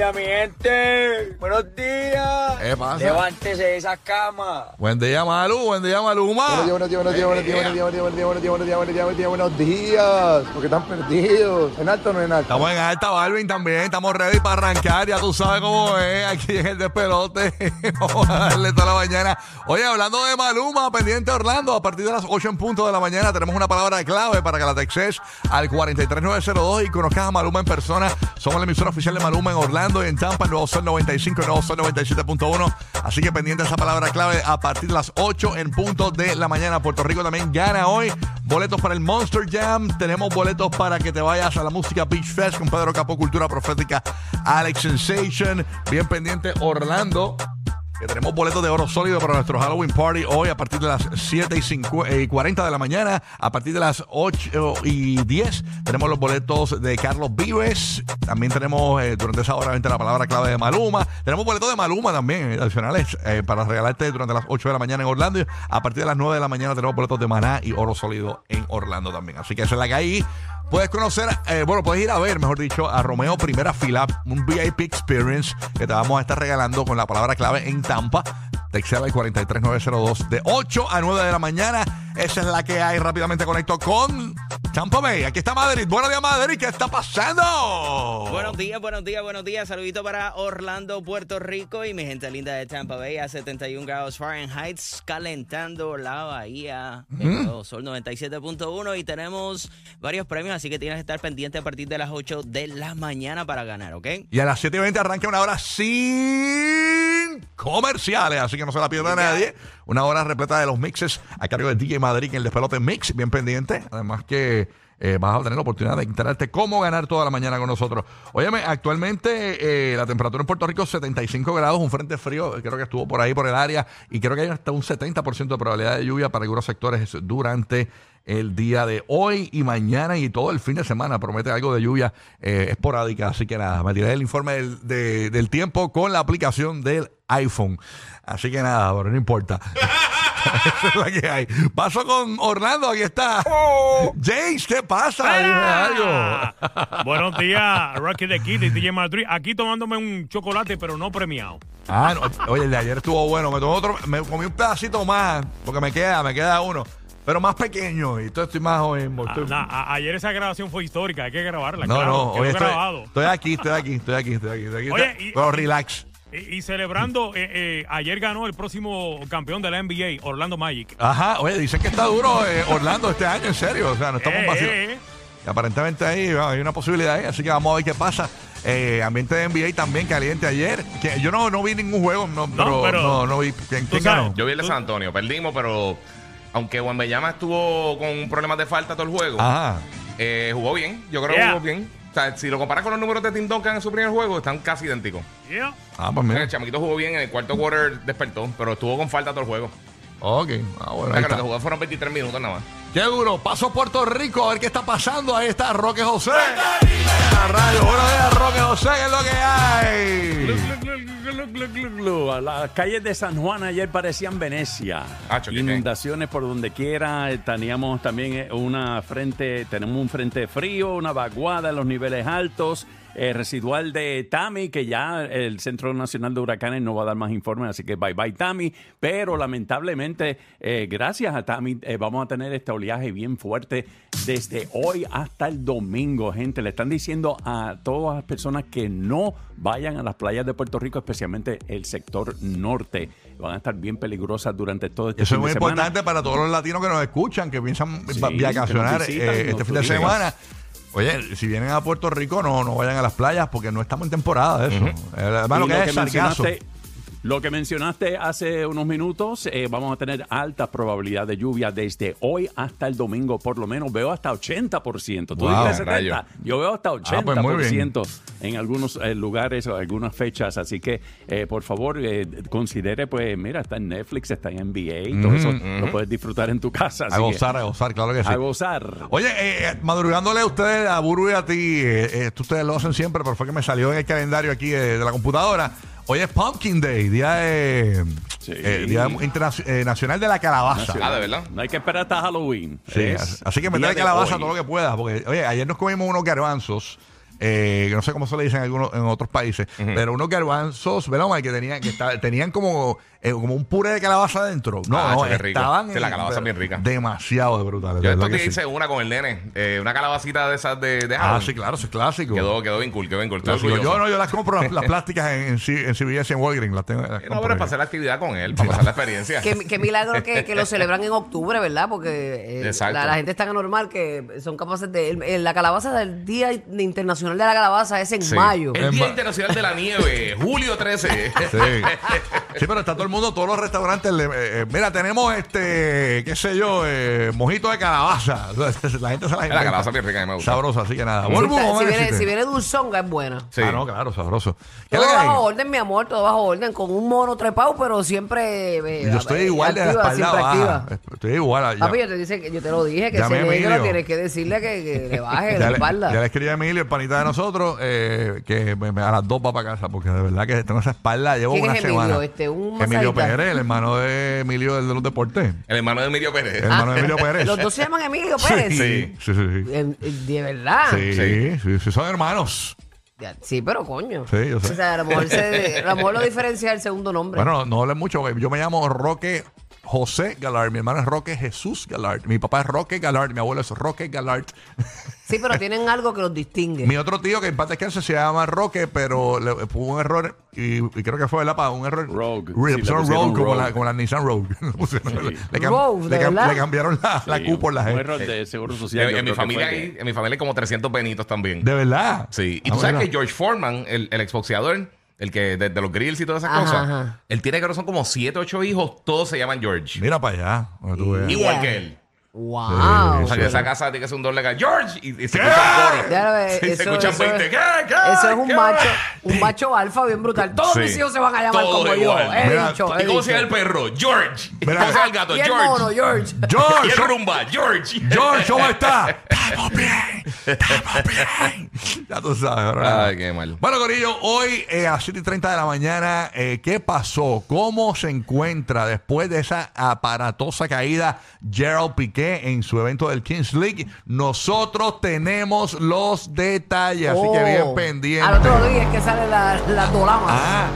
Días. Buenos días, mi gente. Buenos días. ¿Qué pasa? Levántese de esa cama. Buen día, Malu, buen día, Maluma. Buenos días, buenos días, buenos días, buenos días, buenos días, buenos días, buenos días, buenos días, buenos días, buenos días, buenos días. Porque están perdidos. ¿En alto o no en alto? Estamos en alta, Balvin, también. Estamos ready para arrancar. Ya tú sabes cómo es. Aquí en el despelote. Vamos a darle toda la mañana. Oye, hablando de Maluma, pendiente Orlando, a partir de las 8 en punto de la mañana tenemos una palabra clave para que la textes al 43902 y conozcas a Maluma en persona. Somos la emisora oficial de Maluma en Orlando en Tampa, en Nuevo Sol 95 y Nuevo Sol 97.1. Así que pendiente esa palabra clave a partir de las 8 en punto de la mañana. Puerto Rico también gana hoy. Boletos para el Monster Jam. Tenemos boletos para que te vayas a la música Beach Fest con Pedro Capó, Cultura Profética, Alex Sensation. Bien pendiente Orlando. Tenemos boletos de oro sólido para nuestro Halloween Party hoy a partir de las 7 y, 50 y 40 de la mañana. A partir de las 8 y 10 tenemos los boletos de Carlos Vives. También tenemos eh, durante esa hora la palabra clave de Maluma. Tenemos boletos de Maluma también, eh, adicionales, eh, para regalarte durante las 8 de la mañana en Orlando. A partir de las 9 de la mañana tenemos boletos de Maná y oro sólido en Orlando también. Así que esa es la que hay. Puedes conocer, eh, bueno, puedes ir a ver, mejor dicho, a Romeo Primera Fila, un VIP Experience que te vamos a estar regalando con la palabra clave en Tampa. Texel al 43902 de 8 a 9 de la mañana. Esa es la que hay. Rápidamente conecto con Tampa Bay. Aquí está Madrid. Buenos días, Madrid. ¿Qué está pasando? Buenos días, buenos días, buenos días. Saludito para Orlando, Puerto Rico y mi gente linda de Tampa Bay a 71 grados Fahrenheit, calentando la bahía. Nuevo Sol 97.1 y tenemos varios premios, así que tienes que estar pendiente a partir de las 8 de la mañana para ganar, ¿ok? Y a las 7 y 20 arranca una hora sin comerciales, así que no se la pierda nadie. Una hora repleta de los mixes a cargo de DJ Madrid en el despelote mix, bien pendiente. Además que eh, vas a tener la oportunidad de enterarte cómo ganar toda la mañana con nosotros. Óyeme, actualmente eh, la temperatura en Puerto Rico es 75 grados, un frente frío, creo que estuvo por ahí por el área y creo que hay hasta un 70% de probabilidad de lluvia para algunos sectores durante el día de hoy y mañana y todo el fin de semana. Promete algo de lluvia eh, esporádica. Así que nada, me tiré el informe del, de- del tiempo con la aplicación del iPhone. Así que nada, pero no importa. Esa es la que hay. Paso con Orlando, aquí está. James, ¿qué pasa? Dime algo. Buenos días, Rocky de Kid y DJ Madrid. Aquí tomándome un chocolate, pero no premiado. Ah, no, oye, el de ayer estuvo bueno. Me tomé otro, me comí un pedacito más, porque me queda, me queda uno. Pero más pequeño, y entonces estoy más joven. Ah, estoy- na- a- ayer esa grabación fue histórica, hay que grabarla. no, claro, no, hoy estoy, estoy aquí, estoy aquí, estoy aquí, estoy aquí. Estoy aquí Oye, y- pero relax. Y, y celebrando, eh, eh, ayer ganó el próximo campeón de la NBA, Orlando Magic. Ajá, oye, dicen que está duro eh, Orlando este año, en serio. O sea, no estamos Eh, vacilando. eh, eh. Y aparentemente ahí bueno, hay una posibilidad ahí, así que vamos a ver qué pasa. Eh, ambiente de NBA también caliente ayer. Que yo no, no vi ningún juego, no, pero, pero no, no vi. ¿Quién, quién ganó? Yo vi el de San Antonio, perdimos, pero aunque Juan Bellama estuvo con problemas de falta todo el juego, Ajá. eh, jugó bien. Yo creo Yeah. que jugó bien. O sea, si lo comparas con los números de Tim Duncan en su primer juego, están casi idénticos. Yeah. Ah, pues mira. El chamaquito jugó bien, en el cuarto quarter despertó, pero estuvo con falta todo el juego. Ok. Ah, bueno, O sea, que fueron 23 minutos nada más. Qué duro. Paso a Puerto Rico a ver qué está pasando. Ahí está Roque José. La radio. José. ¿Qué es lo que hay? A Las calles de San Juan ayer parecían Venecia. Inundaciones por donde quiera. Teníamos también eh, una frente, tenemos un frente frío, una vaguada en los niveles altos. Eh, residual de Tami, que ya el Centro Nacional de Huracanes no va a dar más informes, así que bye bye Tami. Pero lamentablemente, eh, gracias a Tami, eh, vamos a tener este oleaje bien fuerte desde hoy hasta el domingo, gente. Le están diciendo a todas las personas que no vayan a las playas de Puerto Rico, especialmente el sector norte. Van a estar bien peligrosas durante todo este Eso es muy de semana. importante para todos los latinos que nos escuchan, que piensan Sí, vacacionar eh, este fin de semana. Oye, si vienen a Puerto Rico, no, no vayan a las playas porque no estamos en temporada de eso. Eh, Además, lo Y que lo es que sargazo. mencionaste- Lo que mencionaste hace unos minutos, eh, vamos a tener alta probabilidad de lluvia desde hoy hasta el domingo, por lo menos veo hasta 80%. Tú Wow, dices 70, rayo. yo veo hasta Ah, pues. 80% en algunos eh, lugares o algunas fechas, así que eh, por favor eh, considere, pues mira, está en Netflix, está en NBA, y todo eso lo puedes disfrutar en tu casa. A que gozar, a gozar, claro que sí. a gozar. Oye, madrugándole a ustedes, a Buru y a ti, ustedes lo hacen siempre, pero fue que me salió en el calendario aquí de la computadora. Hoy es Pumpkin Day, día, de, Sí. eh, día eh, Nacional de la Calabaza. Ah, de verdad. No hay que esperar hasta Halloween. Sí, Es así- que meterle calabaza hoy. todo lo que puedas. Porque, oye, ayer nos comimos unos garbanzos. eh, que no sé cómo se le dicen en, algunos, en otros países, pero unos garbanzos, ¿verdad, Omar? Que tenían, que esta- tenían como, eh, como un puré de calabaza adentro. No, Ah, no, qué rico. estaban Sí, la en- calabaza es bien rica. Demasiado de brutales. de Yo verdad estos que sí. hice una con el nene, eh, una calabacita de esas de, de Ah, Halloween. sí, claro, eso es clásico. Quedó, quedó bien cool, quedó bien cool. Estoy Clásico. orgulloso. Yo no, yo las compro las, las plásticas en, en, C- en CBS y en Walgreens. Las tengo, las Eh, No, compro pero ahí. para hacer la actividad con él, para pasar la experiencia. Qué, qué milagro que, que lo celebran en octubre, ¿verdad? Porque eh, Exacto. la, la gente es tan anormal que son capaces de... el- el- la calabaza del Día Internacional de la Calabaza es en Sí. mayo. El En Día ma- Internacional de la Nieve, julio 13. Sí. Sí, pero está todo el mundo, todos los restaurantes. le- eh, eh, mira, tenemos este, qué sé yo, eh, mojito de calabaza. La gente se la La calabaza bien rica, me gusta. Sabrosa, así que nada. Si, Vuelvo, está- si viene, si viene dulzonga es buena. Sí. Ah, no, claro, sabroso. ¿Qué es Todo que hay? bajo orden, mi amor, todo bajo orden, con un mono trepado, pero siempre... eh, Yo estoy eh, igual de la activa, espalda siempre baja. activa. Estoy igual. Ya, Papi, yo te, dice, que- yo te lo dije, que Llame ese a negro Emilio. tienes que decirle que, que le baje ya la le, espalda. ya le escribí a Emilio, el panita de nosotros, eh, que me, me- a las dos va para casa, porque de verdad que tengo esa espalda, llevo ¿Quién una es Emilio? semana. Este, un Emilio masajista. Pérez, el hermano de Emilio, el de los deportes. El hermano de Emilio Pérez. El hermano de Emilio Pérez. Los dos se llaman Emilio Pérez. Sí, sí, sí. De verdad. Sí, sí, sí, sí, son hermanos. Ya, Sí, pero coño. Sí, yo sé. O sea, a lo mejor, se- a lo, mejor lo diferencia el segundo nombre. Bueno, no, no hablen mucho, porque yo me llamo Roque José Galard, mi hermano es Roque Jesús Galard, mi papá es Roque Galard, mi abuelo es Roque Galard. Sí, pero tienen algo que los distingue. Mi otro tío que en paz descanse se llama Roque, pero le hubo un error y, y creo que fue ¿verdad? pa? un error. Rogue. Re- Sí, le pusieron pusieron Rogue, como, Rogue. la, como la Nissan Rogue. Le pusieron- le, cam- Rogue, le ¿de cam- verdad? le cambiaron la, la Q por la un G. error de seguro social. En, yo en mi creo que familia fue hay, que- en mi familia hay como 300 benitos también. De verdad. Sí. Y Ah, tú sabes que George Foreman, el, el exboxeador, el que de, de los grills y todas esas Ajá, cosas, ajá. él tiene que son como 7, 8 hijos, todos se llaman George. Mira para allá. donde tú veas. Igual Yeah. que él. Wow. O sea, que esa casa tiene que ser un doble. George. Y, y se escucha un coro. Ya lo ves, Sí, se eso- escuchan eso 20. es- ¿Qué? ¿Qué? Eso es un ¿Qué? macho, un macho alfa bien brutal. Todos Sí. mis hijos se van a llamar como igual. yo. He Mira, dicho, he ¿Y cómo dicho. se llama el perro? George. ¿Y Mira. cómo se llama el gato? Y el George. mono, George. Y George, el ¿cómo- rumba, George. George, ¿cómo está? Estamos bien. Estamos bien. Ya tú sabes, ¿verdad? Ay, qué mal. Bueno, Corillo, hoy eh, a 7 y 30 de la mañana, eh, ¿qué pasó? ¿Cómo se encuentra después de esa aparatosa caída Gerald Piqué en su evento del Kings League? Nosotros tenemos los detalles, así que bien Oh. pendiente. Al otro día es que sale la, la dolama. Ah,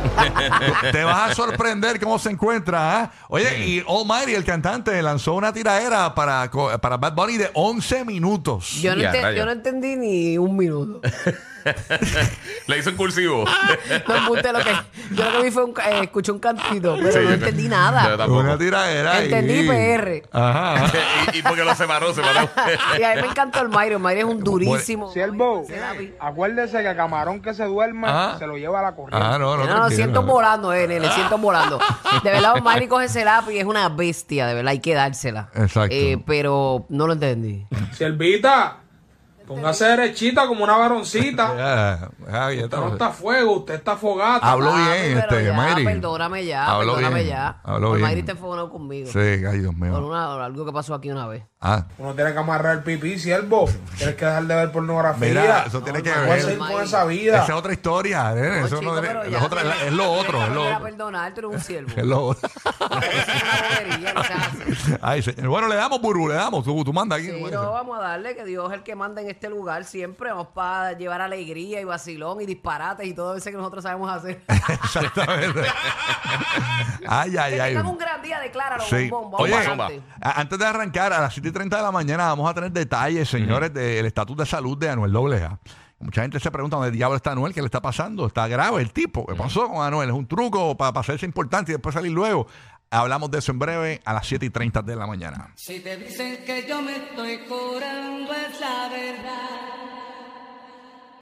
te vas a sorprender cómo se encuentra. ¿ah? Oye, y Almighty, el cantante, lanzó una tiradera para, para Bad Bunny de 11 minutos. Yo no, Ya, ente- rayos. yo no entendí ni un minuto. Le hizo en cursivo. No embuste lo que. Yo lo que vi fue un. eh, escuché un cantito, pero Sí, no yo- entendí Yo nada. tampoco. Una tiradera. ahí. Entendí PR. Ajá. y, y porque lo separó, separó. Y a mí me encantó el Mayro. El Mayro es un durísimo. Siervo, Ese acuérdese que camarón que se duerma Ah. se lo lleva a la corriente. Ah, no, no. No, no, tranquilo. siento volando, eh, nene, siento volando. De verdad, Mayri coge ese lápiz y es una bestia, de verdad, hay que dársela. Exacto. Eh, pero no lo entendí. Siervita, póngase derechita como una varoncita. Ya, ya, ya Usted no está. fuego, usted está fogata. Habló Papi, bien, este, ya, Mayri. Perdóname ya, Habló perdóname bien, ya. habló bien. Mayri te enfogonó conmigo. Sí, ay, Dios Por mío. una- algo que pasó aquí una vez. Ah, Uno tiene que amarrar el pipí, siervo. Tienes que dejar de ver pornografía. mira, eso tiene No, que No puedes ver. con esa vida. Esa es otra historia. eh, No, Eso chico, no es, ya, es otra- mira, es lo otro, es lo otro. perdonar, tú eres un siervo. Es lo otro. Eso es una bobería, no seas así. Ay, señor. Bueno, le damos, Burú, le damos. Tú, tú manda aquí. Sí, no, vamos a darle que Dios es el que manda en este lugar siempre. Vamos para llevar alegría y vacilón y disparates y todo eso que nosotros sabemos hacer. Exactamente. ay, ay, que ay. tengan un gran día, decláralo, Sí. bombón. Vamos Oye, para antes de arrancar, a las 7 y 30 de la mañana vamos a tener detalles, señores, del estatus de salud de Anuel AA. Mucha gente se pregunta dónde diablo está Anuel, qué le está pasando. Está grave el tipo. ¿Qué pasó con Anuel? Es un truco para hacerse importante y después salir luego. Hablamos de eso en breve a las 7 y 30 de la mañana. Si te dicen que yo me estoy curando es la verdad.